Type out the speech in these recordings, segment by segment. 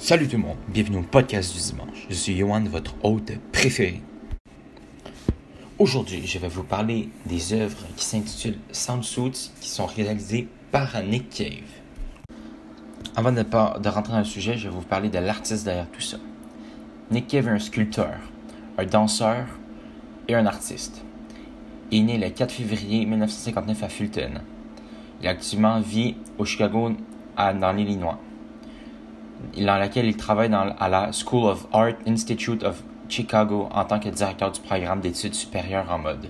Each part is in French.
Salut tout le monde, bienvenue au podcast du dimanche. Je suis Yohan, votre hôte préféré. Aujourd'hui, je vais vous parler des œuvres qui s'intitulent Soundsuits qui sont réalisées par Nick Cave. Avant de, rentrer dans le sujet, je vais vous parler de l'artiste derrière tout ça. Nick Cave est un sculpteur, un danseur et un artiste. Il est né le 4 février 1959 à Fulton. Il actuellement vit au Chicago, dans l'Illinois dans laquelle il travaille à la School of Art Institute of Chicago en tant que directeur du programme d'études supérieures en mode.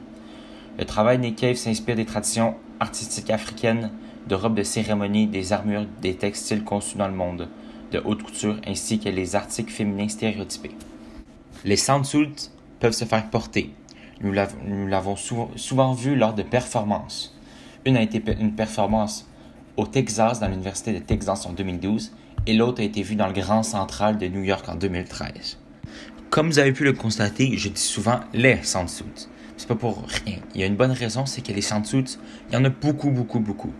Le travail Nick Cave s'inspire des traditions artistiques africaines, de robes de cérémonie, des armures, des textiles conçus dans le monde, de haute couture ainsi que les articles féminins stéréotypés. Les soundsuits peuvent se faire porter. Nous l'avons souvent vu lors de performances. Une a été une performance au Texas, dans l'Université de Texas en 2012, et l'autre a été vu dans le Grand Central de New York en 2013. Comme vous avez pu le constater, je dis souvent les sandsuits. C'est pas pour rien. Il y a une bonne raison, c'est que les sandsuits, il y en a beaucoup, beaucoup, beaucoup.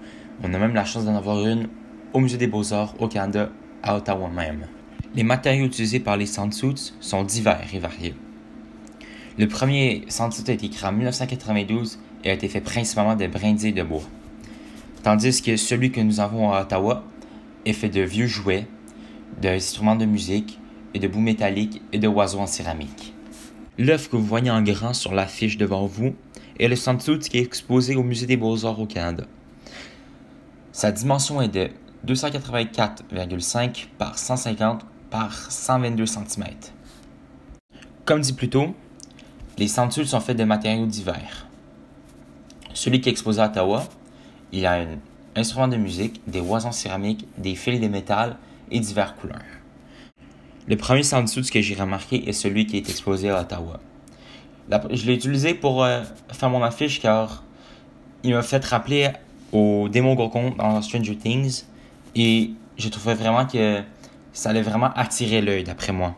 On a même la chance d'en avoir une au Musée des Beaux-Arts au Canada, à Ottawa même. Les matériaux utilisés par les sandsuits sont divers et variés. Le premier sandsuit a été créé en 1992 et a été fait principalement de brindilles de bois. Tandis que celui que nous avons à Ottawa est fait de vieux jouets, d'instruments de musique et de bouts métalliques et de oiseaux en céramique. L'œuvre que vous voyez en grand sur l'affiche devant vous est le Sandsuit qui est exposé au Musée des Beaux-Arts au Canada. Sa dimension est de 284,5 par 150 par 122 cm. Comme dit plus tôt, les sandsuits sont faits de matériaux divers. Celui qui est exposé à Ottawa, il a une instruments de musique, des oisons céramiques, des fils de métal et diverses couleurs. Le premier sandsuit que j'ai remarqué est celui qui est exposé à Ottawa. Je l'ai utilisé pour euh, faire mon affiche car il m'a fait rappeler au démon Gokon dans Stranger Things et je trouvais vraiment que ça allait vraiment attirer l'œil d'après moi.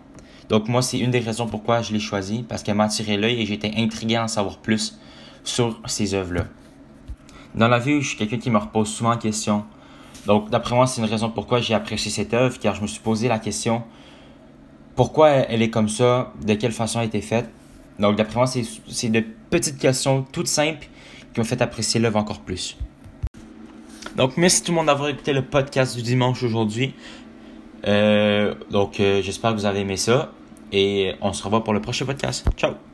Donc moi c'est une des raisons pourquoi je l'ai choisi parce qu'elle m'a attiré l'œil et j'étais intrigué à en savoir plus sur ces œuvres-là. Dans la vie, je suis quelqu'un qui me repose souvent la question. Donc, d'après moi, c'est une raison pourquoi j'ai apprécié cette œuvre, car je me suis posé la question pourquoi elle est comme ça, de quelle façon elle a été faite? Donc, d'après moi, c'est de petites questions toutes simples qui m'ont fait apprécier l'œuvre encore plus. Donc, merci tout le monde d'avoir écouté le podcast du dimanche aujourd'hui. Euh, donc, euh, j'espère que vous avez aimé ça. Et on se revoit pour le prochain podcast. Ciao!